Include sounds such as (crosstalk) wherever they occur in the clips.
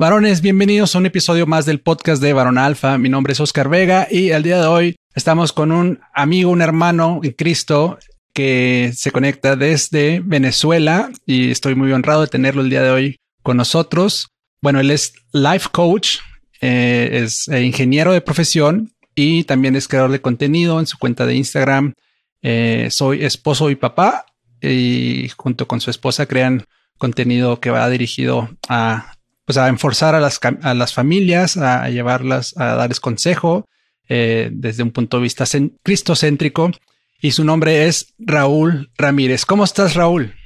Varones, bienvenidos a un episodio más del podcast de Varón Alfa. Mi nombre es Oscar Vega y el día de hoy estamos con un amigo, un hermano en Cristo que se conecta desde Venezuela y estoy muy honrado de tenerlo el día de hoy con nosotros. Bueno, él es life coach, eh, es eh, ingeniero de profesión y también es creador de contenido en su cuenta de Instagram. Eh, soy esposo y papá y junto con su esposa crean contenido que va dirigido a pues a enforzar a las, a las familias, a, llevarlas, a darles consejo eh, desde un punto de vista cristocéntrico. Y su nombre es Raúl Ramírez. ¿Cómo estás, Raúl?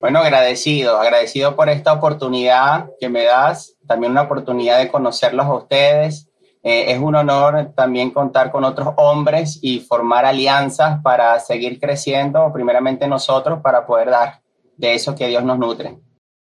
Bueno, agradecido, agradecido por esta oportunidad que me das, también una oportunidad de conocerlos a ustedes. Eh, es un honor también contar con otros hombres y formar alianzas para seguir creciendo, primeramente nosotros, para poder dar de eso que Dios nos nutre.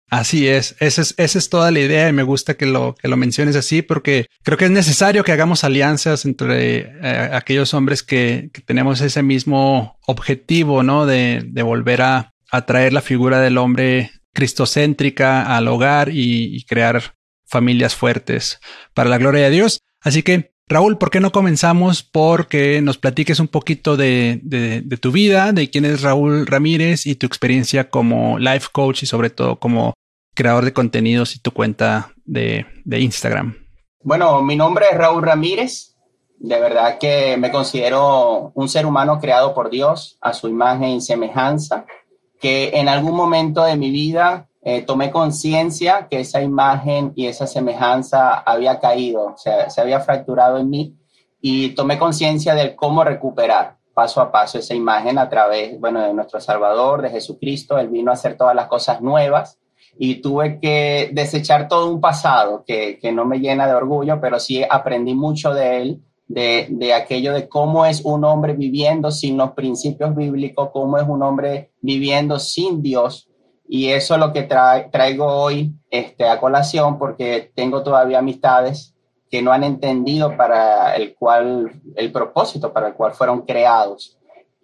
Así es, esa es, esa es toda la idea y me gusta que lo, que lo menciones así porque creo que es necesario que hagamos alianzas entre eh, aquellos hombres que, tenemos ese mismo objetivo, ¿no? De, de volver a, traer la figura del hombre cristocéntrica al hogar y, crear familias fuertes para la gloria de Dios. Así que, Raúl, ¿por qué no comenzamos porque nos platiques un poquito de, tu vida, de quién es Raúl Ramírez y tu experiencia como life coach y sobre todo como creador de contenidos y tu cuenta de, Instagram? Bueno, mi nombre es Raúl Ramírez. De verdad que me considero un ser humano creado por Dios a su imagen y semejanza, que en algún momento de mi vida eh, tomé conciencia que esa imagen y esa semejanza había caído, se había fracturado en mí y tomé conciencia de cómo recuperar paso a paso esa imagen a través, bueno, de nuestro Salvador, de Jesucristo. Él vino a hacer todas las cosas nuevas y tuve que desechar todo un pasado que, que, no me llena de orgullo, pero sí aprendí mucho de él, de, de, aquello de cómo es un hombre viviendo sin los principios bíblicos, cómo es un hombre viviendo sin Dios. Y eso es lo que traigo hoy este, a colación porque tengo todavía amistades que no han entendido para el cual, el propósito para el cual fueron creados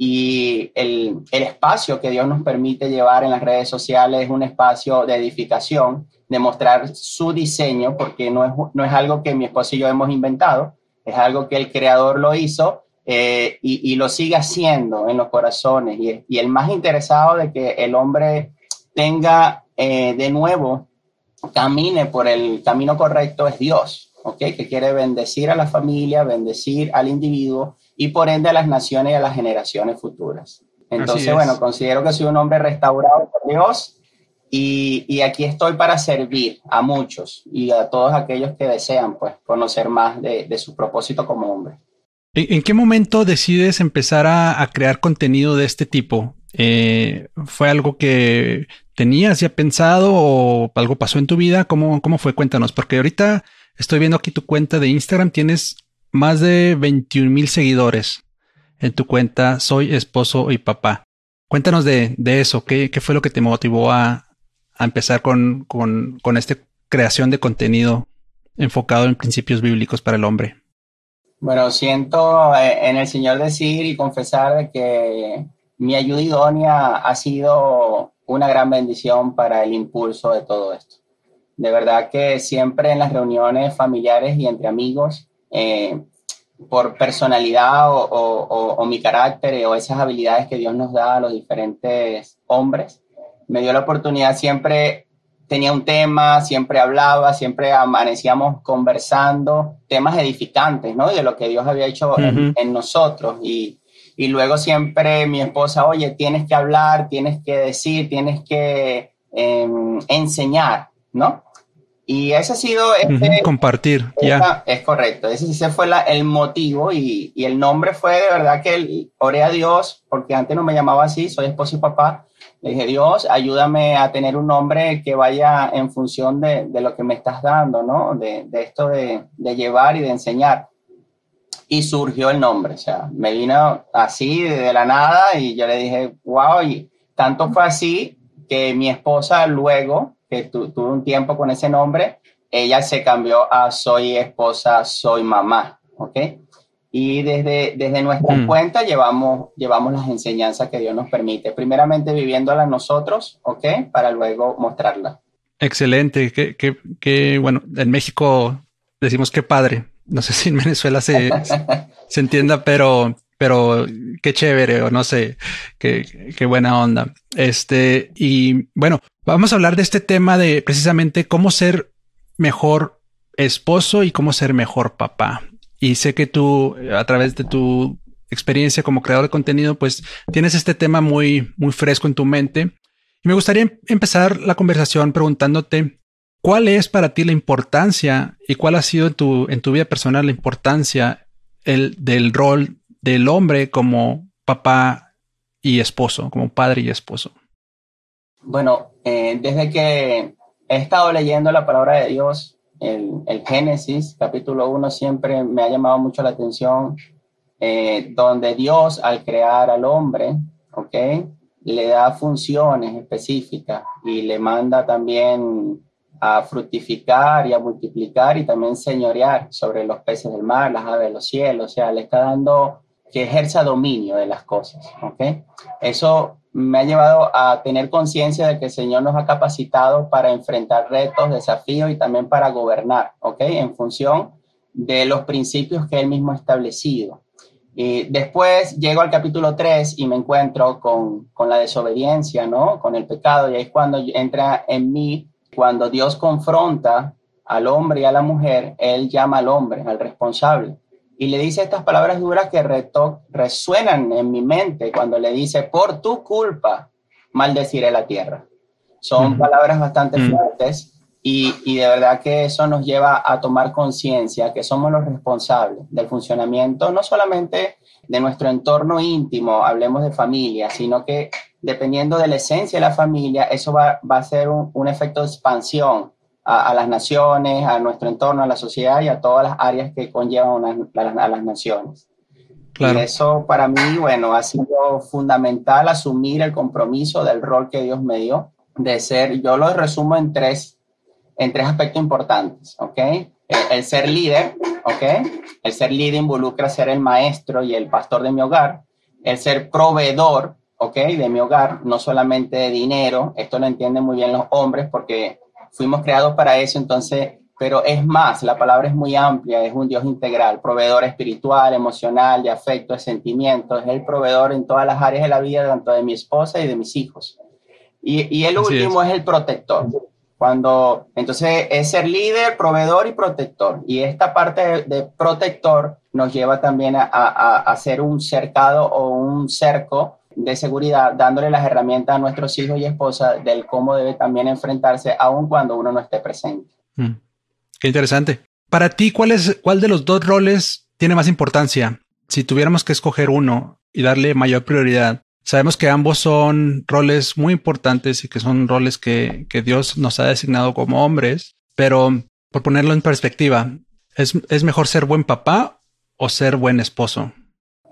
y el, el, espacio que Dios nos permite llevar en las redes sociales es un espacio de edificación, de mostrar su diseño, porque no es, no es algo que mi esposo y yo hemos inventado, es algo que el creador lo hizo eh, y, y, lo sigue haciendo en los corazones. Y, y, el más interesado de que el hombre tenga eh, de nuevo, camine por el camino correcto es Dios, ¿ok? Que quiere bendecir a la familia, bendecir al individuo y por ende a las naciones y a las generaciones futuras. Entonces, bueno, considero que soy un hombre restaurado por Dios y, y, aquí estoy para servir a muchos y a todos aquellos que desean pues conocer más de, de su propósito como hombre. ¿En, qué momento decides empezar a, a crear contenido de este tipo? Eh, ¿Fue algo que tenías ya pensado o algo pasó en tu vida? ¿Cómo, ¿Cómo fue? Cuéntanos, porque ahorita estoy viendo aquí tu cuenta de Instagram, tienes más de 21 mil seguidores en tu cuenta Soy Esposo y Papá. Cuéntanos de, de eso, ¿Qué, ¿Qué, fue lo que te motivó a, a empezar con, con, con esta creación de contenido enfocado en principios bíblicos para el hombre? Bueno, siento eh, en el Señor decir y confesar que mi ayuda idónea ha sido una gran bendición para el impulso de todo esto. De verdad que siempre en las reuniones familiares y entre amigos eh, por personalidad o, mi carácter o esas habilidades que Dios nos da a los diferentes hombres, me dio la oportunidad siempre tenía un tema, siempre hablaba, siempre amanecíamos conversando temas edificantes, ¿no? De lo que Dios había hecho en, nosotros. Y, y, luego siempre mi esposa, oye, tienes que hablar, tienes que decir, tienes que em, enseñar, ¿no? Y ese ha sido... Este, compartir, ya. Es correcto, ese, fue el motivo y, y, el nombre fue de verdad que oré a Dios, porque antes no me llamaba así, soy esposo y papá, Le dije, Dios, ayúdame a tener un nombre que vaya en función de, de lo que me estás dando, ¿no? De, de esto de, de, llevar y de enseñar. Y surgió el nombre, o sea, me vino así de la nada y yo le dije, wow, y tanto fue así que mi esposa luego, que tu, tuve un tiempo con ese nombre, ella se cambió a soy esposa, soy mamá, ¿ok? Y desde, desde nuestra mm. cuenta llevamos, llevamos las enseñanzas que Dios nos permite, primeramente viviéndolas nosotros, ¿ok? Para luego mostrarlas. Excelente, que, que, que, bueno, en México decimos que padre, no sé si en Venezuela se, se entienda, pero, pero qué chévere, o no sé, qué, qué buena onda. Este, y bueno, vamos a hablar de este tema de precisamente cómo ser mejor esposo y cómo ser mejor papá. Y sé que tú, a través de tu experiencia como creador de contenido, pues tienes este tema muy, muy fresco en tu mente. Y me gustaría em-, empezar la conversación preguntándote cuál es para ti la importancia y cuál ha sido en tu, en tu vida personal la importancia el, del rol del hombre como papá y esposo, como padre y esposo. Bueno, eh, desde que he estado leyendo la palabra de Dios, el, Génesis, capítulo 1, siempre me ha llamado mucho la atención, eh, donde Dios al crear al hombre, ¿ok? Le da funciones específicas y le manda también a fructificar y a multiplicar y también señorear sobre los peces del mar, las aves de los cielos, o sea, le está dando que ejerza dominio de las cosas, ¿ok? Eso me ha llevado a tener conciencia de que el Señor nos ha capacitado para enfrentar retos, desafíos y también para gobernar, ¿ok? En función de los principios que Él mismo ha establecido. Y después llego al capítulo 3 y me encuentro con, con la desobediencia, ¿no? Con el pecado y ahí es cuando entra en mí, cuando Dios confronta al hombre y a la mujer, Él llama al hombre, al responsable. Y le dice estas palabras duras que resuenan en mi mente cuando le dice, por tu culpa, maldeciré la tierra. Son palabras bastante fuertes y, y, de verdad que eso nos lleva a tomar conciencia que somos los responsables del funcionamiento, no solamente de nuestro entorno íntimo, hablemos de familia, sino que dependiendo de la esencia de la familia, eso va, va a ser un, un efecto de expansión a, las naciones, a nuestro entorno, a la sociedad y a todas las áreas que conllevan a, las naciones. Claro. Y eso para mí, bueno, ha sido fundamental asumir el compromiso del rol que Dios me dio de ser, yo lo resumo en tres, en tres aspectos importantes, ¿ok? El, ser líder, ¿ok? El ser líder involucra ser el maestro y el pastor de mi hogar. El ser proveedor, ¿ok? De mi hogar, no solamente de dinero, esto lo entienden muy bien los hombres porque fuimos creados para eso, entonces, pero es más, la palabra es muy amplia, es un Dios integral, proveedor espiritual, emocional, de afecto, de sentimientos, es el proveedor en todas las áreas de la vida, tanto de mi esposa y de mis hijos. Y, y el último es. el protector. Cuando, entonces, es ser líder, proveedor y protector. Y esta parte de, protector nos lleva también a, a, a ser un cercado o un cerco de seguridad, dándole las herramientas a nuestros hijos y esposas del cómo debe también enfrentarse aun cuando uno no esté presente. Mm. Qué interesante. Para ti, ¿cuál, es, ¿cuál de los dos roles tiene más importancia? Si tuviéramos que escoger uno y darle mayor prioridad, sabemos que ambos son roles muy importantes y que son roles que, que Dios nos ha designado como hombres, pero por ponerlo en perspectiva, ¿es, es mejor ser buen papá o ser buen esposo?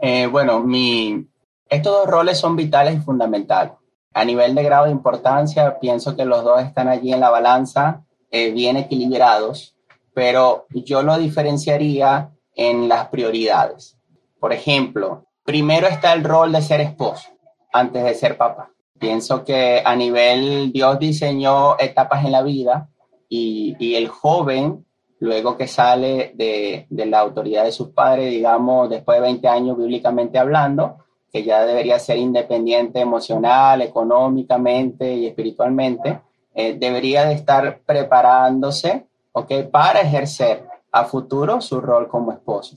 Eh, bueno, mi, estos dos roles son vitales y fundamentales. A nivel de grado de importancia, pienso que los dos están allí en la balanza, eh, bien equilibrados, pero yo lo diferenciaría en las prioridades. Por ejemplo, primero está el rol de ser esposo antes de ser papá. Pienso que a nivel Dios diseñó etapas en la vida y, el joven, luego que sale de, de la autoridad de sus padres, digamos, después de 20 años bíblicamente hablando, que ya debería ser independiente emocional, económicamente y espiritualmente, eh, debería de estar preparándose ¿okay? para ejercer a futuro su rol como esposo.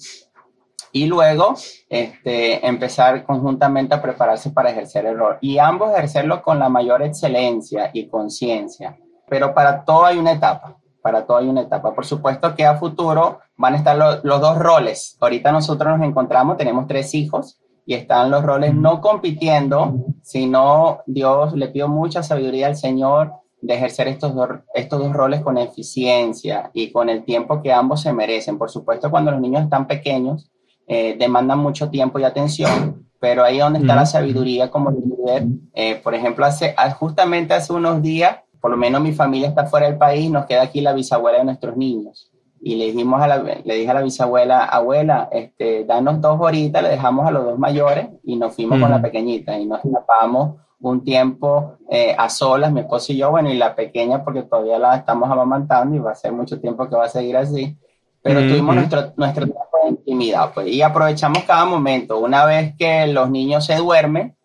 Y luego este, empezar conjuntamente a prepararse para ejercer el rol. Y ambos ejercerlo con la mayor excelencia y conciencia. Pero para todo hay una etapa. Para todo hay una etapa. Por supuesto que a futuro van a estar los dos roles. Ahorita nosotros nos encontramos, tenemos tres hijos y están los roles no compitiendo, sino Dios le pido mucha sabiduría al Señor de ejercer estos, dos, estos dos roles con eficiencia y con el tiempo que ambos se merecen. Por supuesto, cuando los niños están pequeños, eh, demandan mucho tiempo y atención, pero ahí donde está la sabiduría como líder. Eh, por ejemplo, hace, ah, justamente hace unos días, por lo menos mi familia está fuera del país, nos queda aquí la bisabuela de nuestros niños. Y le, dijimos a la, le dije a la bisabuela, abuela, este, danos dos horitas, le dejamos a los dos mayores y nos fuimos con la pequeñita y nos escapamos un tiempo eh, a solas, mi esposo y yo, bueno, y la pequeña porque todavía la estamos amamantando y va a ser mucho tiempo que va a seguir así, pero tuvimos nuestro, nuestro tiempo de intimidad, pues, y aprovechamos cada momento. Una vez que los niños se duermen,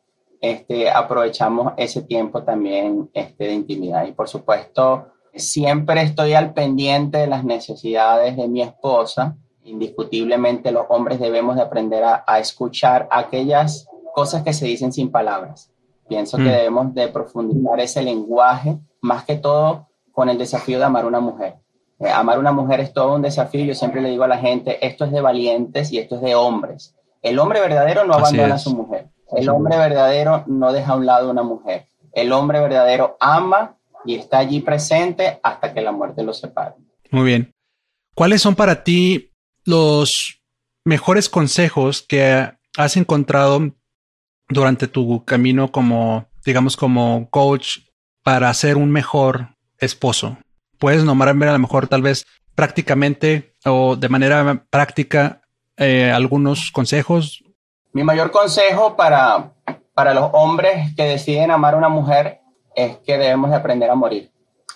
este, aprovechamos ese tiempo también este, de intimidad. Y por supuesto, siempre estoy al pendiente de las necesidades de mi esposa. Indiscutiblemente los hombres debemos de aprender a, a escuchar aquellas cosas que se dicen sin palabras Pienso que mm. debemos de profundizar ese lenguaje, más que todo con el desafío de amar a una mujer. Eh, amar a una mujer es todo un desafío. Yo siempre le digo a la gente, esto es de valientes y esto es de hombres. El hombre verdadero no abandona a su mujer. El hombre verdadero no deja a un lado a una mujer. El hombre verdadero ama y está allí presente hasta que la muerte lo separe. Muy bien. ¿Cuáles son para ti los mejores consejos que has encontrado durante tu camino como, digamos, como coach para ser un mejor esposo? ¿Puedes nombrarme a lo mejor tal vez prácticamente o de manera práctica eh, algunos consejos? Mi mayor consejo para, para los hombres que deciden amar a una mujer es que debemos de aprender a morir,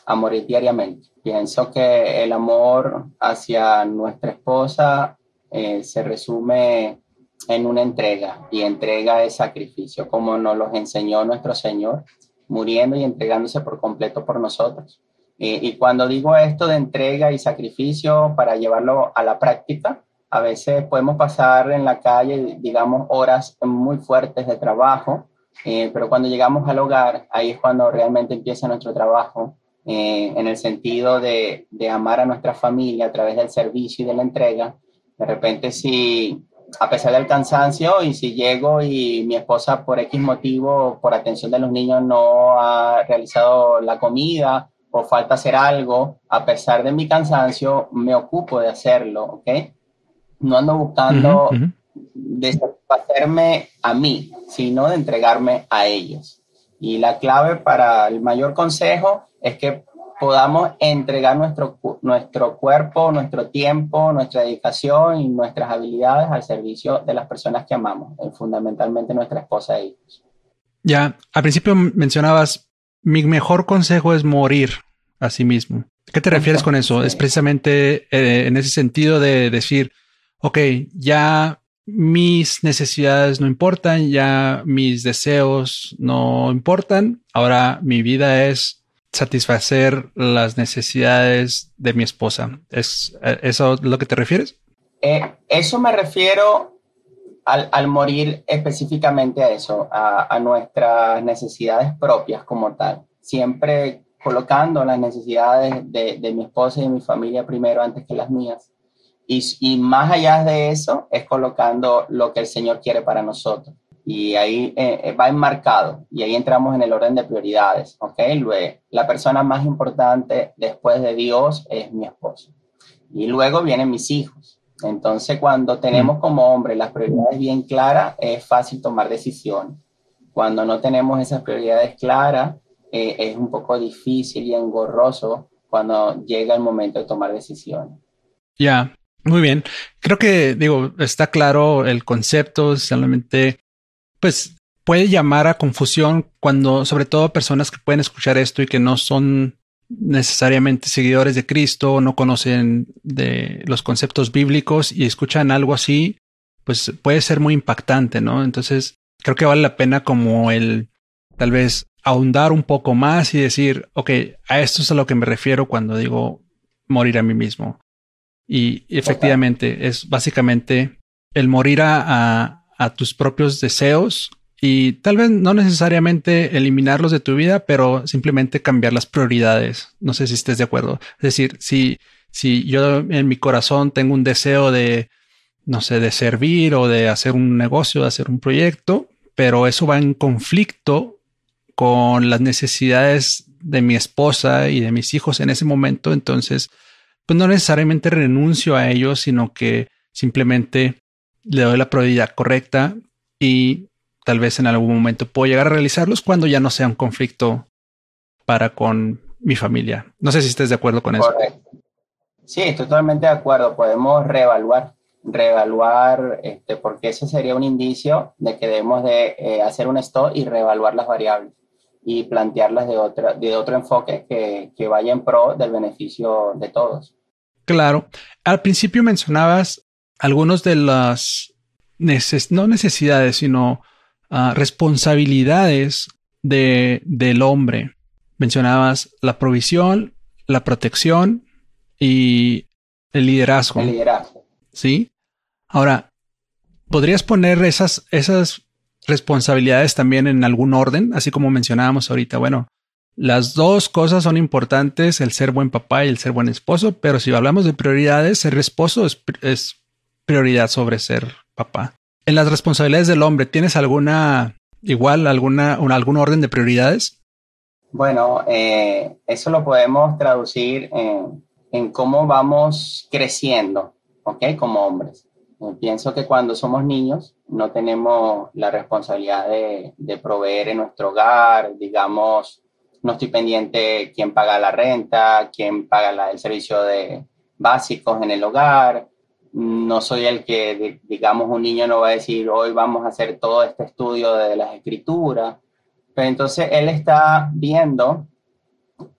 a morir diariamente. Pienso que el amor hacia nuestra esposa eh, se resume en una entrega y entrega de sacrificio, como nos los enseñó nuestro Señor, muriendo y entregándose por completo por nosotros. y cuando digo esto de entrega y sacrificio para llevarlo a la práctica, a veces podemos pasar en la calle, digamos, horas muy fuertes de trabajo, eh, pero cuando llegamos al hogar, ahí es cuando realmente empieza nuestro trabajo, eh, en el sentido de, de amar a nuestra familia a través del servicio y de la entrega. De repente, si a pesar del cansancio y si llego y mi esposa por X motivo, por atención de los niños, no ha realizado la comida o falta hacer algo, a pesar de mi cansancio, me ocupo de hacerlo, ¿ok? No ando buscando de satisfacerme a mí, sino de entregarme a ellos. Y la clave para el mayor consejo es que podamos entregar nuestro, nuestro cuerpo, nuestro tiempo, nuestra dedicación y nuestras habilidades al servicio de las personas que amamos, eh, fundamentalmente nuestra esposa e hijos. Ya, al principio mencionabas, mi mejor consejo es morir a sí mismo. ¿Qué te refieres con eso? Es precisamente eh, en ese sentido de decir, ok, ya mis necesidades no importan, ya mis deseos no importan, ahora mi vida es satisfacer las necesidades de mi esposa. ¿Es eso lo que te refieres? Eh, eso me refiero al, morir específicamente a eso, a, nuestras necesidades propias como tal. Siempre colocando las necesidades de, mi esposa y de mi familia primero antes que las mías. Y, y más allá de eso, es colocando lo que el Señor quiere para nosotros y ahí eh, eh, va enmarcado y ahí entramos en el orden de prioridades, ¿ok? Luego, la persona más importante después de Dios es mi esposo y luego vienen mis hijos. Entonces, cuando tenemos mm. como hombre las prioridades bien claras, es fácil tomar decisiones. Cuando no tenemos esas prioridades claras, eh, es un poco difícil y engorroso cuando llega el momento de tomar decisiones. Ya, muy bien. Creo que, digo, está claro el concepto, solamente pues puede llamar a confusión cuando, sobre todo personas que pueden escuchar esto y que no son necesariamente seguidores de Cristo, no conocen de los conceptos bíblicos y escuchan algo así, pues puede ser muy impactante, ¿no? Entonces, creo que vale la pena como el tal vez ahondar un poco más y decir, ok, a esto es a lo que me refiero cuando digo morir a mí mismo. Y efectivamente es básicamente el morir a, a tus propios deseos y tal vez no necesariamente eliminarlos de tu vida, pero simplemente cambiar las prioridades. No sé si estés de acuerdo. Es decir, si, si yo en mi corazón tengo un deseo de, no sé, de servir o de hacer un negocio, de hacer un proyecto, pero eso va en conflicto con las necesidades de mi esposa y de mis hijos en ese momento, entonces, pues no necesariamente renuncio a ellos, sino que simplemente le doy la prioridad correcta y tal vez en algún momento puedo llegar a realizarlos cuando ya no sea un conflicto para con mi familia. No sé si estés de acuerdo con eso. Sí, totalmente de acuerdo. Podemos reevaluar, reevaluar, este, porque ese sería un indicio de que debemos de eh, hacer un stop y reevaluar las variables y plantearlas de, otra, de otro enfoque que, que vaya en pro del beneficio de todos. Claro. Al principio mencionabas algunos de las no necesidades, sino ah, responsabilidades de, del hombre. Mencionabas la provisión, la protección y el liderazgo. El liderazgo. Sí. Ahora, ¿podrías poner esas, esas responsabilidades también en algún orden? Así como mencionábamos ahorita, bueno, las dos cosas son importantes, el ser buen papá y el ser buen esposo, pero si hablamos de prioridades, ser esposo es, prioridad sobre ser papá. En las responsabilidades del hombre, ¿tienes alguna, igual, alguna, algún orden de prioridades? Bueno, eh, eso lo podemos traducir en, cómo vamos creciendo, ¿ok? Como hombres. Eh, pienso que cuando somos niños no tenemos la responsabilidad de, de proveer en nuestro hogar, digamos, no estoy pendiente quién paga la renta, quién paga el servicio de básicos en el hogar. No soy el que, digamos, un niño no va a decir, hoy vamos a hacer todo este estudio de las escrituras. Pero entonces él está viendo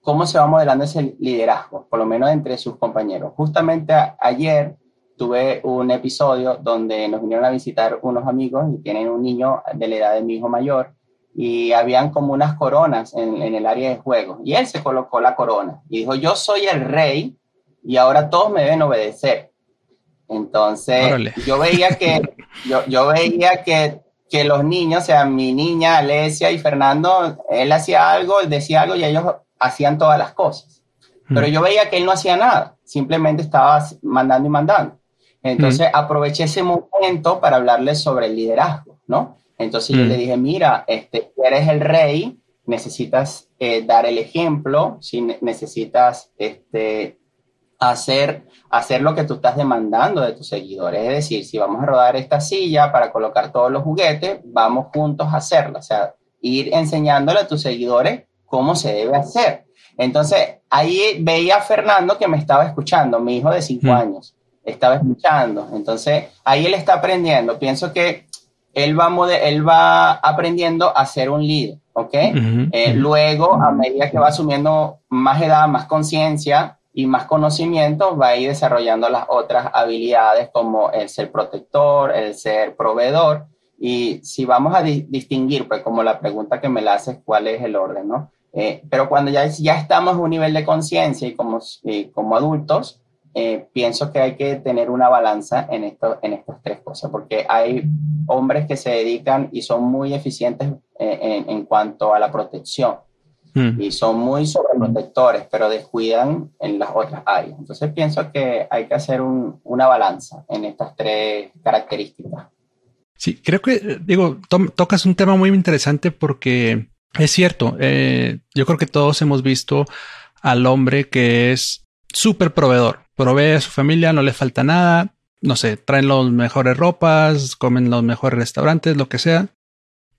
cómo se va modelando ese liderazgo, por lo menos entre sus compañeros. Justamente ayer tuve un episodio donde nos vinieron a visitar unos amigos y tienen un niño de la edad de mi hijo mayor y habían como unas coronas en, el área de juego. Y él se colocó la corona y dijo, yo soy el rey y ahora todos me deben obedecer. Entonces, (laughs) yo veía que, yo, yo veía que, que, los niños, o sea, mi niña, Alesia y Fernando, él hacía algo, él decía algo y ellos hacían todas las cosas. Pero yo veía que él no hacía nada, simplemente estaba mandando y mandando. Entonces, aproveché ese momento para hablarles sobre el liderazgo, ¿no? Entonces yo le mm. dije, mira, este, eres el rey, necesitas eh, dar el ejemplo, si necesitas este, hacer, hacer lo que tú estás demandando de tus seguidores. Es decir, si vamos a rodar esta silla para colocar todos los juguetes, vamos juntos a hacerlo. O sea, ir enseñándole a tus seguidores cómo se debe hacer. Entonces, ahí veía a Fernando que me estaba escuchando, mi hijo de cinco mm. años, estaba escuchando. Entonces, ahí él está aprendiendo. Pienso que él va, él va aprendiendo a ser un líder, ¿ok? Eh, luego, a medida que va asumiendo más edad, más conciencia y más conocimiento, va a ir desarrollando las otras habilidades como el ser protector, el ser proveedor. Y si vamos a distinguir, pues como la pregunta que me la haces, ¿cuál es el orden, no? Eh, pero cuando ya, ya estamos a un nivel de conciencia y como, y como adultos, eh, pienso que hay que tener una balanza en, esto, en estas tres cosas, porque hay hombres que se dedican y son muy eficientes eh, en, cuanto a la protección hmm. y son muy sobreprotectores, pero descuidan en las otras áreas. Entonces pienso que hay que hacer una balanza en estas tres características. Sí, creo que, digo, tocas un tema muy interesante porque es cierto, eh, yo creo que todos hemos visto al hombre que es súper proveedor provee a su familia, no le falta nada, no sé, traen las mejores ropas, comen los mejores restaurantes, lo que sea,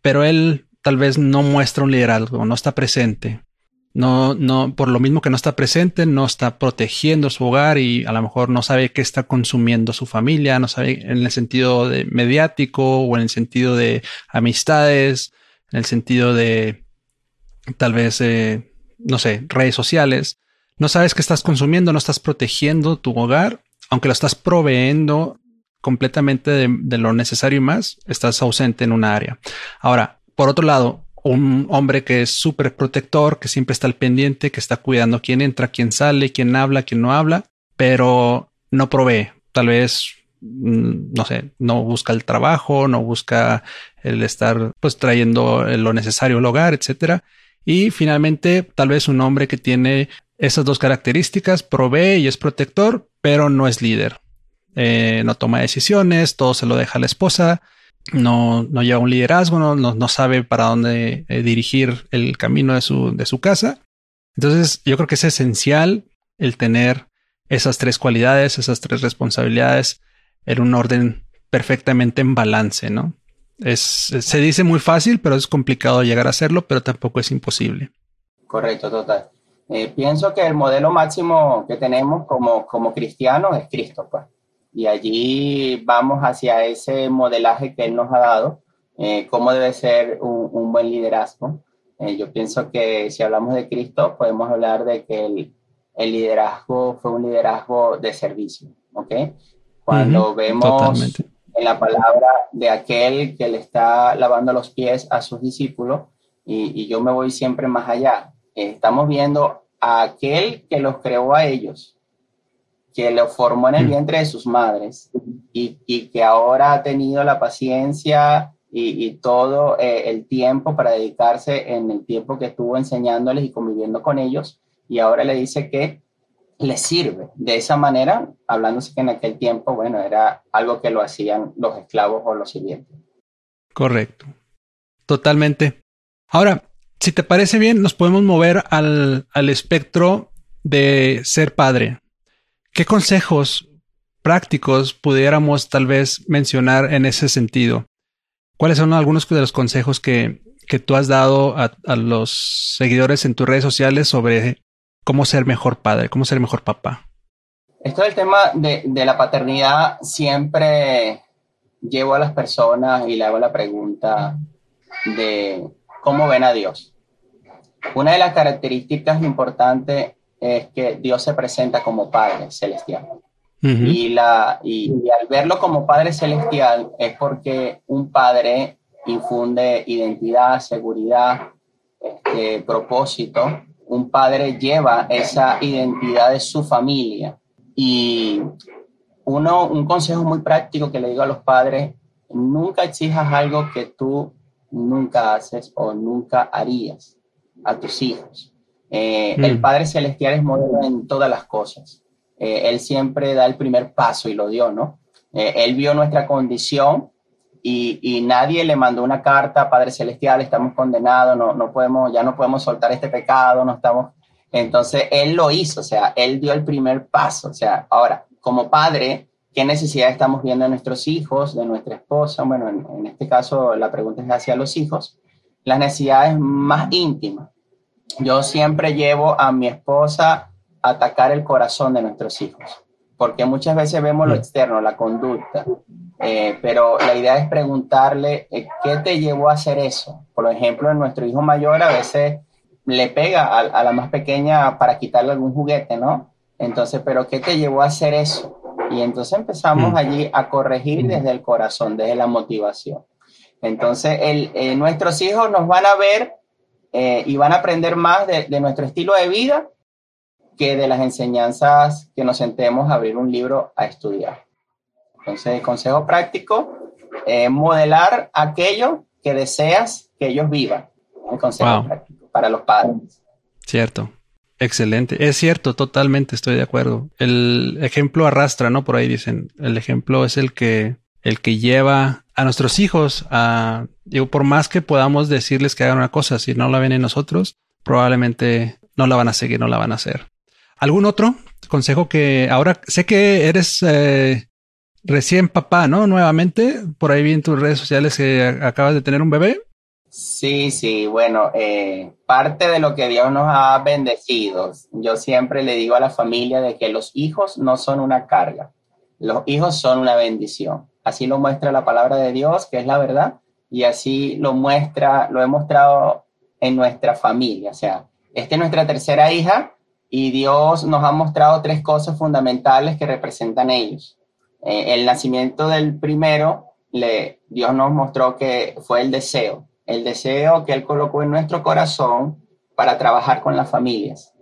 pero él tal vez no muestra un liderazgo, no está presente. No, no, por lo mismo que no está presente, no está protegiendo su hogar y a lo mejor no sabe qué está consumiendo su familia, no sabe en el sentido de mediático o en el sentido de amistades, en el sentido de tal vez, eh, no sé, redes sociales. No sabes qué estás consumiendo, no estás protegiendo tu hogar, aunque lo estás proveyendo completamente de, lo necesario y más, estás ausente en una área. Ahora, por otro lado, un hombre que es súper protector, que siempre está al pendiente, que está cuidando quién entra, quién sale, quién habla, quién no habla, pero no provee. Tal vez, mm, no sé, no busca el trabajo, no busca el estar pues trayendo lo necesario al hogar, etcétera. Y finalmente, tal vez un hombre que tiene esas dos características, provee y es protector, pero no es líder. eh, no toma decisiones, todo se lo deja a la esposa, no, no lleva un liderazgo, no, no, sabe para dónde eh, dirigir el camino de su, de su casa. Entonces, yo creo que es esencial el tener esas tres cualidades, esas tres responsabilidades en un orden perfectamente en balance, ¿no? Es, se dice muy fácil, pero es complicado llegar a hacerlo, pero tampoco es imposible. Correcto, total. Eh, pienso que el modelo máximo que tenemos como, como cristianos es Cristo, pues. Y allí vamos hacia ese modelaje que Él nos ha dado, eh, cómo debe ser un, buen liderazgo. Eh, yo pienso que si hablamos de Cristo, podemos hablar de que el, el liderazgo fue un liderazgo de servicio, ¿ok? Cuando vemos en la palabra de aquel que le está lavando los pies a sus discípulos, y, y yo me voy siempre más allá, estamos viendo a aquel que los creó a ellos, que los formó en el vientre de sus madres y, y que ahora ha tenido la paciencia y, y todo eh, el tiempo para dedicarse en el tiempo que estuvo enseñándoles y conviviendo con ellos, y ahora le dice que le sirve. De esa manera, hablándose que en aquel tiempo, bueno, era algo que lo hacían los esclavos o los sirvientes. Correcto. Totalmente. Ahora, si te parece bien, nos podemos mover al, al espectro de ser padre. ¿Qué consejos prácticos pudiéramos tal vez mencionar en ese sentido? ¿Cuáles son algunos de los consejos que, que tú has dado a, los seguidores en tus redes sociales sobre cómo ser mejor padre, cómo ser mejor papá? Esto del tema de, de la paternidad siempre llevo a las personas y le hago la pregunta de cómo ven a Dios. Una de las características importantes es que Dios se presenta como Padre Celestial. y, la, y, al verlo como Padre Celestial es porque un padre infunde identidad, seguridad, este, propósito. Un padre lleva esa identidad de su familia. Y uno, un consejo muy práctico que le digo a los padres, nunca exijas algo que tú nunca haces o nunca harías a tus hijos. Eh, el mm. Padre Celestial es modelo en todas las cosas. Eh, él siempre da el primer paso y lo dio, ¿no? Eh, él vio nuestra condición y, y, nadie le mandó una carta, Padre Celestial, estamos condenados, no, no podemos, ya no podemos soltar este pecado, no estamos... Entonces, Él lo hizo, o sea, Él dio el primer paso. O sea, ahora, como padre, ¿qué necesidad estamos viendo de nuestros hijos, de nuestra esposa? Bueno, en, en este caso la pregunta es hacia los hijos. Las necesidades más íntimas yo siempre llevo a mi esposa a atacar el corazón de nuestros hijos, porque muchas veces vemos lo externo, la conducta, eh, pero la idea es preguntarle, eh, ¿qué te llevó a hacer eso? Por ejemplo, en nuestro hijo mayor a veces le pega a, la más pequeña para quitarle algún juguete, ¿no? Entonces, ¿pero qué te llevó a hacer eso? Y entonces empezamos allí a corregir desde el corazón, desde la motivación. Entonces, el, eh, nuestros hijos nos van a ver eh, y van a aprender más de, nuestro estilo de vida que de las enseñanzas que nos sentemos a abrir un libro a estudiar. Entonces, consejo práctico, modelar aquello que deseas que ellos vivan. El consejo práctico para los padres. Cierto. Excelente. Es cierto, totalmente estoy de acuerdo. El ejemplo arrastra, ¿no? Por ahí dicen, el ejemplo es el que, el que lleva a nuestros hijos, a, digo, por más que podamos decirles que hagan una cosa, si no la ven en nosotros, probablemente no la van a seguir, no la van a hacer. ¿Algún otro consejo que ahora sé que eres eh, recién papá, ¿no? Nuevamente, por ahí vi en tus redes sociales que acabas de tener un bebé. Sí, sí, bueno, eh, parte de lo que Dios nos ha bendecido, yo siempre le digo a la familia de que los hijos no son una carga, los hijos son una bendición. Así lo muestra la palabra de Dios, que es la verdad, y así lo muestra, lo he mostrado en nuestra familia. O sea, esta es nuestra tercera hija y Dios nos ha mostrado tres cosas fundamentales que representan ellos. Eh, el nacimiento del primero, le, Dios nos mostró que fue el deseo, el deseo que Él colocó en nuestro corazón para trabajar con las familias.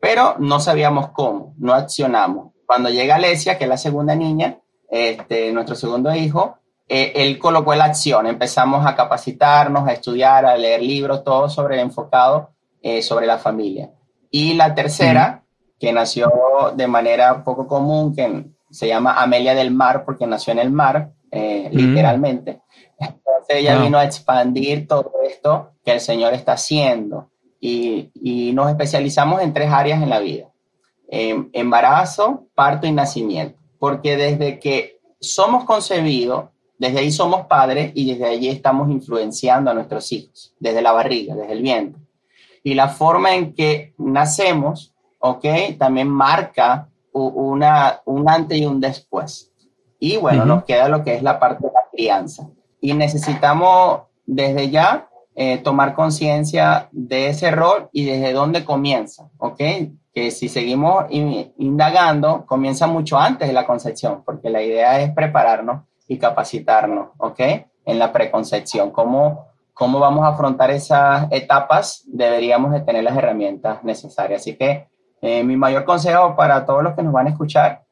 Pero no sabíamos cómo, no accionamos. Cuando llega Alesia, que es la segunda niña, este, nuestro segundo hijo, eh, él colocó la acción. Empezamos a capacitarnos, a estudiar, a leer libros, todo sobre enfocado eh, sobre la familia. Y la tercera, que nació de manera poco común, que se llama Amelia del Mar porque nació en el mar, eh, mm. literalmente. Entonces ella vino a expandir todo esto que el Señor está haciendo y, y nos especializamos en tres áreas en la vida. embarazo, parto y nacimiento. Porque desde que somos concebidos, desde ahí somos padres y desde allí estamos influenciando a nuestros hijos, desde la barriga, desde el vientre. Y la forma en que nacemos, ¿ok? También marca una, un antes y un después. Y bueno, nos queda lo que es la parte de la crianza. Y necesitamos desde ya eh, tomar conciencia de ese rol y desde dónde comienza, ¿ok? Que si seguimos indagando, comienza mucho antes de la concepción, porque la idea es prepararnos y capacitarnos, ¿ok? En la preconcepción. ¿Cómo, cómo vamos a afrontar esas etapas? Deberíamos de tener las herramientas necesarias. Así que eh, mi mayor consejo para todos los que nos van a escuchar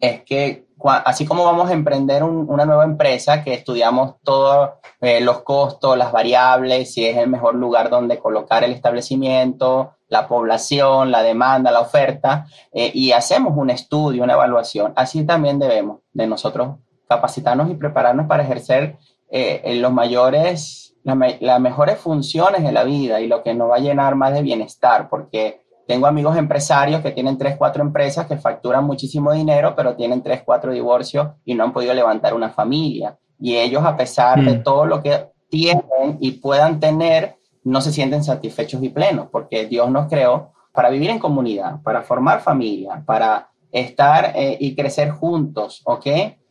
es que así como vamos a emprender una nueva empresa, que estudiamos todos eh, los costos, las variables, si es el mejor lugar donde colocar el establecimiento, la población, la demanda, la oferta, eh, y hacemos un estudio, una evaluación, así también debemos de nosotros capacitarnos y prepararnos para ejercer los mayores, las mejores funciones de la vida y lo que nos va a llenar más de bienestar, porque tengo amigos empresarios que tienen tres, cuatro empresas que facturan muchísimo dinero, pero tienen tres, cuatro divorcios y no han podido levantar una familia. Y ellos, a pesar de mm. todo lo que tienen y puedan tener, no se sienten satisfechos y plenos, porque Dios nos creó para vivir en comunidad, para formar familia, para estar eh, y crecer juntos, ¿ok?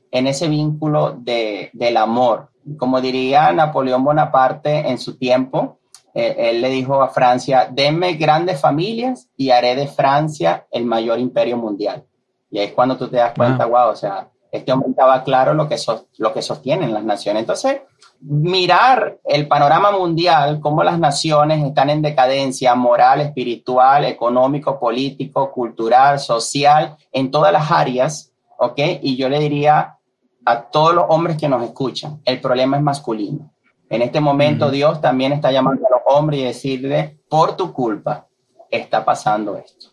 En ese vínculo de, del amor. Como diría Napoleón Bonaparte en su tiempo, eh, él le dijo a Francia, denme grandes familias y haré de Francia el mayor imperio mundial. Y ahí es cuando tú te das cuenta, wow, o sea, este hombre estaba claro lo que, lo que sostienen las naciones. Entonces, mirar el panorama mundial, cómo las naciones están en decadencia moral, espiritual, económico, político, cultural, social, en todas las áreas, ¿ok? Y yo le diría a todos los hombres que nos escuchan, el problema es masculino. En este momento Dios también está llamando a los hombres y decirle, por tu culpa está pasando esto.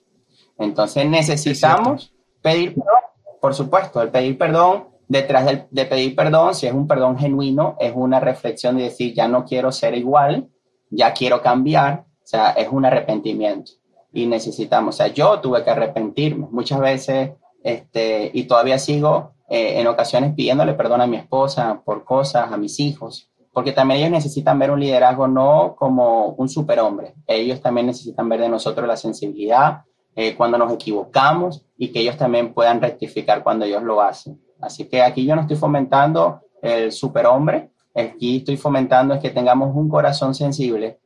Entonces necesitamos pedir perdón, por supuesto, el pedir perdón, detrás de pedir perdón, si es un perdón genuino, es una reflexión de decir, ya no quiero ser igual, ya quiero cambiar, o sea, es un arrepentimiento. Y necesitamos, o sea, yo tuve que arrepentirme muchas veces este, y todavía sigo eh, en ocasiones pidiéndole perdón a mi esposa por cosas, a mis hijos, porque también ellos necesitan ver un liderazgo no como un superhombre, ellos también necesitan ver de nosotros la sensibilidad eh, cuando nos equivocamos y que ellos también puedan rectificar cuando ellos lo hacen. Así que aquí yo no estoy fomentando el superhombre, aquí estoy fomentando es que tengamos un corazón sensible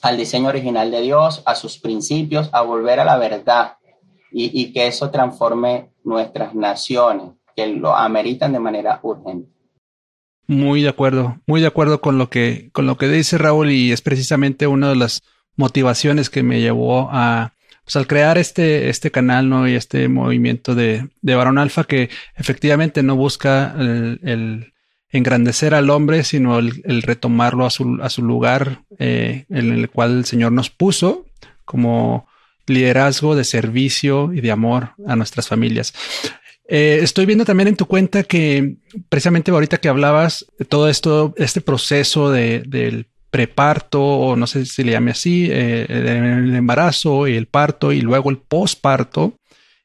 al diseño original de Dios, a sus principios, a volver a la verdad y, y que eso transforme nuestras naciones, que lo ameritan de manera urgente. Muy de acuerdo, muy de acuerdo con lo que, con lo que dice Raúl y es precisamente una de las motivaciones que me llevó a, pues al crear este, este canal, ¿no? Y este movimiento de, de Alfa que efectivamente no busca el, engrandecer al hombre, sino el, retomarlo a su, a su lugar eh, en el cual el Señor nos puso como liderazgo de servicio y de amor a nuestras familias. Eh, estoy viendo también en tu cuenta que precisamente ahorita que hablabas de todo esto, este proceso de, del preparto, o no sé si le llame así, eh, el embarazo y el parto y luego el posparto.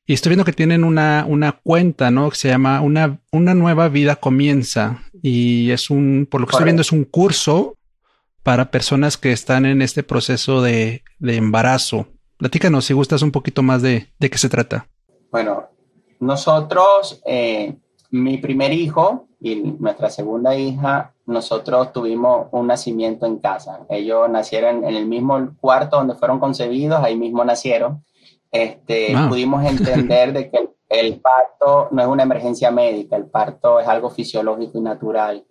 Y estoy viendo que tienen una, una cuenta, ¿no? Que se llama una, una nueva vida comienza. Y es un, por lo que estoy viendo, es un curso para personas que están en este proceso de, de embarazo. Platícanos si gustas un poquito más de, de qué se trata. Bueno, nosotros, eh, mi primer hijo y nuestra segunda hija, nosotros tuvimos un nacimiento en casa. Ellos nacieron en el mismo cuarto donde fueron concebidos, ahí mismo nacieron. Este. Pudimos (laughs) entender de que el, parto no es una emergencia médica, el parto es algo fisiológico y natural.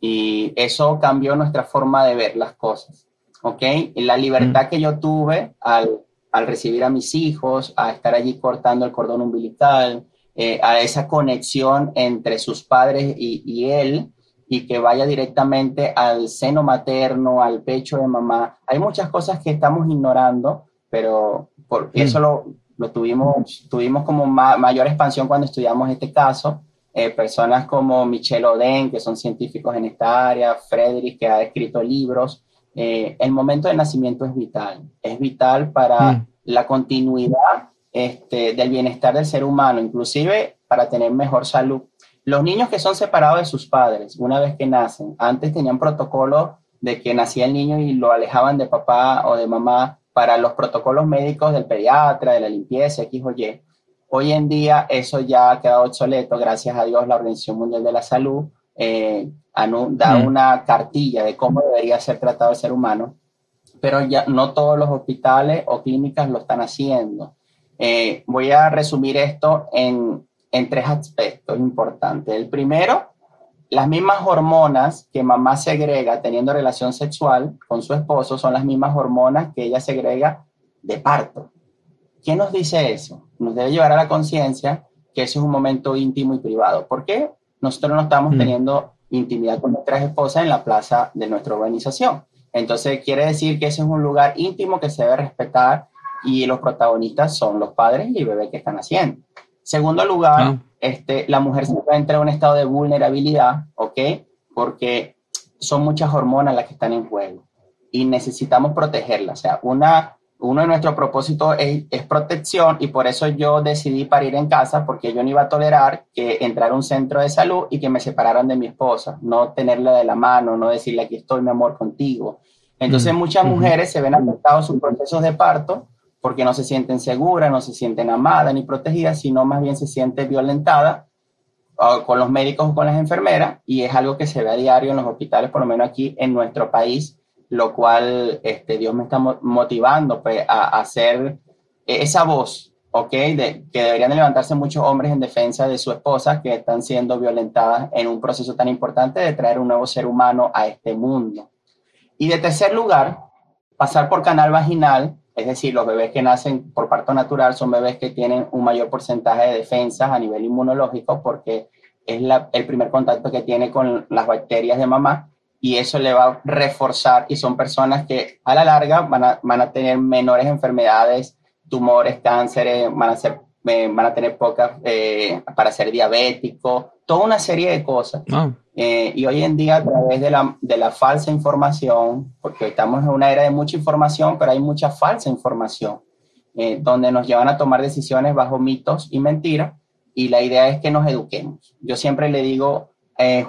Y eso cambió nuestra forma de ver las cosas. ¿Ok? Y la libertad mm. que yo tuve al al recibir a mis hijos, a estar allí cortando el cordón umbilical, eh, a esa conexión entre sus padres y, él, y que vaya directamente al seno materno, al pecho de mamá. Hay muchas cosas que estamos ignorando, pero por, mm. eso lo, lo tuvimos, tuvimos como mayor expansión cuando estudiamos este caso. Eh, personas como Michel Oden, que son científicos en esta área, Frederick, que ha escrito libros. Eh, el momento de nacimiento es vital, es vital para mm. la continuidad este, del bienestar del ser humano, inclusive para tener mejor salud. Los niños que son separados de sus padres una vez que nacen, antes tenían protocolo de que nacía el niño y lo alejaban de papá o de mamá para los protocolos médicos del pediatra, de la limpieza, X o Y. Hoy en día eso ya ha quedado obsoleto, gracias a Dios la Organización Mundial de la Salud eh, da mm. una cartilla de cómo debería ser tratado el ser humano, pero ya no todos los hospitales o clínicas lo están haciendo. Eh, voy a resumir esto en, en tres aspectos importantes. El primero, las mismas hormonas que mamá segrega teniendo relación sexual con su esposo son las mismas hormonas que ella segrega de parto. ¿Qué nos dice eso? Nos debe llevar a la conciencia que eso es un momento íntimo y privado. ¿Por qué? Nosotros no estamos mm. teniendo intimidad con nuestras esposas en la plaza de nuestra organización. Entonces quiere decir que ese es un lugar íntimo que se debe respetar y los protagonistas son los padres y el bebé que están haciendo. Segundo lugar, ah. este, la mujer se encuentra en un estado de vulnerabilidad, ¿ok? Porque son muchas hormonas las que están en juego y necesitamos protegerlas. O sea, una, uno de nuestros propósitos es, es, protección y por eso yo decidí parir en casa porque yo no iba a tolerar que entrara a un centro de salud y que me separaran de mi esposa, no tenerla de la mano, no decirle aquí estoy mi amor contigo. Entonces mm, muchas mujeres se ven afectados sus procesos de parto porque no se sienten seguras, no se sienten amadas ni protegidas, sino más bien se siente violentada con los médicos o con las enfermeras y es algo que se ve a diario en los hospitales, por lo menos aquí en nuestro país, lo cual este, Dios me está motivando pues, a, hacer esa voz, ¿ok? Que deberían levantarse muchos hombres en defensa de su esposa que están siendo violentadas en un proceso tan importante de traer un nuevo ser humano a este mundo. Y de tercer lugar, pasar por canal vaginal es decir, los bebés que nacen por parto natural son bebés que tienen un mayor porcentaje de defensas a nivel inmunológico porque es el primer contacto que tiene con las bacterias de mamá y eso le va a reforzar y son personas que a la larga van a, van a tener menores enfermedades, tumores, cánceres, van a ser eh, van a tener pocas eh, para ser diabético, toda una serie de cosas. Ah. Eh, y hoy en día a través de la, de la falsa información, porque estamos en una era de mucha información, pero hay mucha falsa información, donde nos llevan a tomar decisiones bajo mitos y mentiras, y la idea es que nos eduquemos. Yo siempre le digo,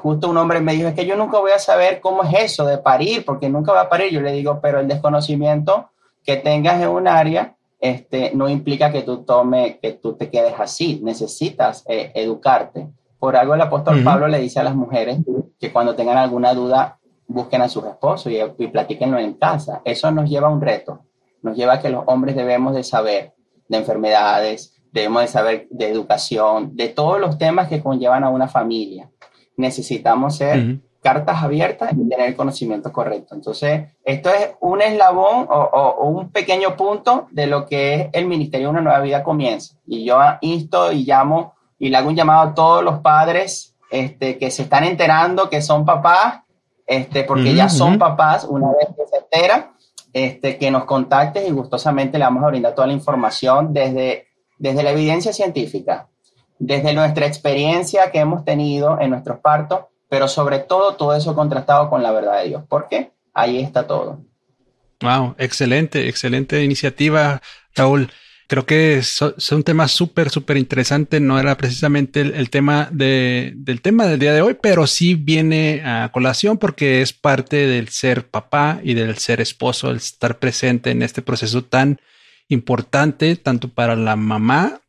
justo un hombre me dijo, es que yo nunca voy a saber cómo es eso de parir, porque nunca va a parir. Yo le digo, pero el desconocimiento que tengas en un área este, no implica que tú tome, que tú te quedes así, necesitas eh, educarte. Por algo el apóstol Pablo le dice a las mujeres que cuando tengan alguna duda busquen a sus esposos y, y platíquenlo en casa. Eso nos lleva a un reto, nos lleva a que los hombres debemos de saber de enfermedades, debemos de saber de educación, de todos los temas que conllevan a una familia. Necesitamos ser cartas abiertas y tener el conocimiento correcto. Entonces, esto es un eslabón o, un pequeño punto de lo que es el Ministerio de una Nueva Vida Comienza. Y yo insto y llamo y le hago un llamado a todos los padres este, que se están enterando que son papás, este, porque ya son papás una vez que se entera, este, que nos contacten y gustosamente le vamos a brindar toda la información desde, desde la evidencia científica, desde nuestra experiencia que hemos tenido en nuestros partos pero sobre todo todo eso contrastado con la verdad de Dios. ¿Por qué? Ahí está todo. Wow, excelente, excelente iniciativa, Raúl. Creo que es, un tema súper, súper interesante. No era precisamente el, tema de, del tema del día de hoy, pero sí viene a colación porque es parte del ser papá y del ser esposo, el estar presente en este proceso tan importante, tanto para la mamá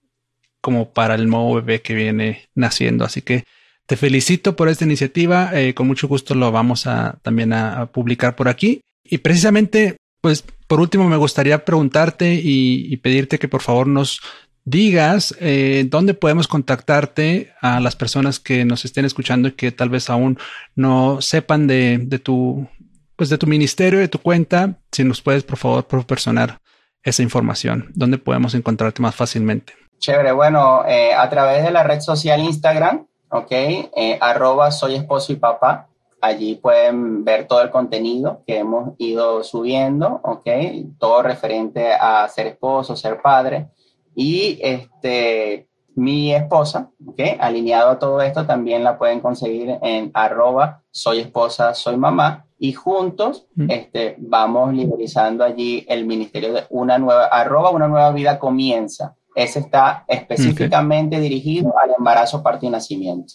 como para el nuevo bebé que viene naciendo. Así que te felicito por esta iniciativa. Eh, con mucho gusto lo vamos a también a, publicar por aquí. Y precisamente, pues por último, me gustaría preguntarte y, pedirte que por favor nos digas eh, dónde podemos contactarte a las personas que nos estén escuchando y que tal vez aún no sepan de, de tu pues de tu ministerio, de tu cuenta, si nos puedes por favor proporcionar esa información, dónde podemos encontrarte más fácilmente. Chévere, bueno, eh, a través de la red social Instagram, ¿ok? Eh, arroba soy esposo y papá. Allí pueden ver todo el contenido que hemos ido subiendo, ¿ok? Todo referente a ser esposo, ser padre. Y este, mi esposa, ¿okay? alineado a todo esto, también la pueden conseguir en arroba soy esposa, soy mamá. Y juntos este, vamos liderizando allí el ministerio de una nueva, arroba una nueva vida comienza. Ese está específicamente dirigido al embarazo, parto y nacimiento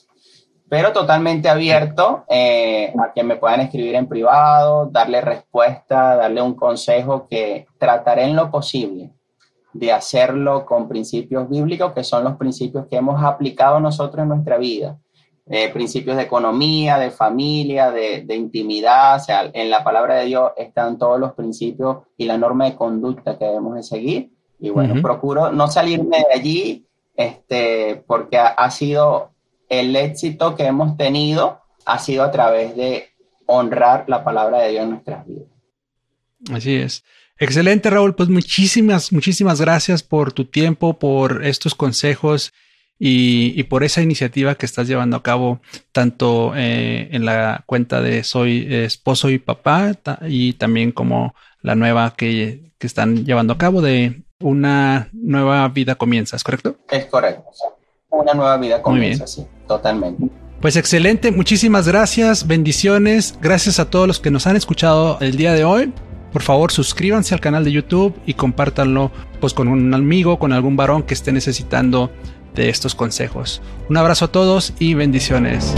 pero totalmente abierto eh, a que me puedan escribir en privado, darle respuesta, darle un consejo que trataré en lo posible de hacerlo con principios bíblicos, que son los principios que hemos aplicado nosotros en nuestra vida. Eh, principios de economía, de familia, de, intimidad, en la palabra de Dios están todos los principios y la norma de conducta que debemos de seguir. Y bueno, procuro no salirme de allí, este, porque ha sido el éxito que hemos tenido ha sido a través de honrar la palabra de Dios en nuestras vidas. Así es. Excelente, Raúl. Pues muchísimas, muchísimas gracias por tu tiempo, por estos consejos y, por esa iniciativa que estás llevando a cabo, tanto eh, en la cuenta de Soy Esposo y Papá y también como la nueva que, que están llevando a cabo de una nueva vida comienza, ¿es correcto? Es correcto una nueva vida comienza así, totalmente. Pues excelente, muchísimas gracias, bendiciones, gracias a todos los que nos han escuchado el día de hoy. Por favor, suscríbanse al canal de YouTube y compártanlo pues con un amigo, con algún varón que esté necesitando de estos consejos. Un abrazo a todos y bendiciones.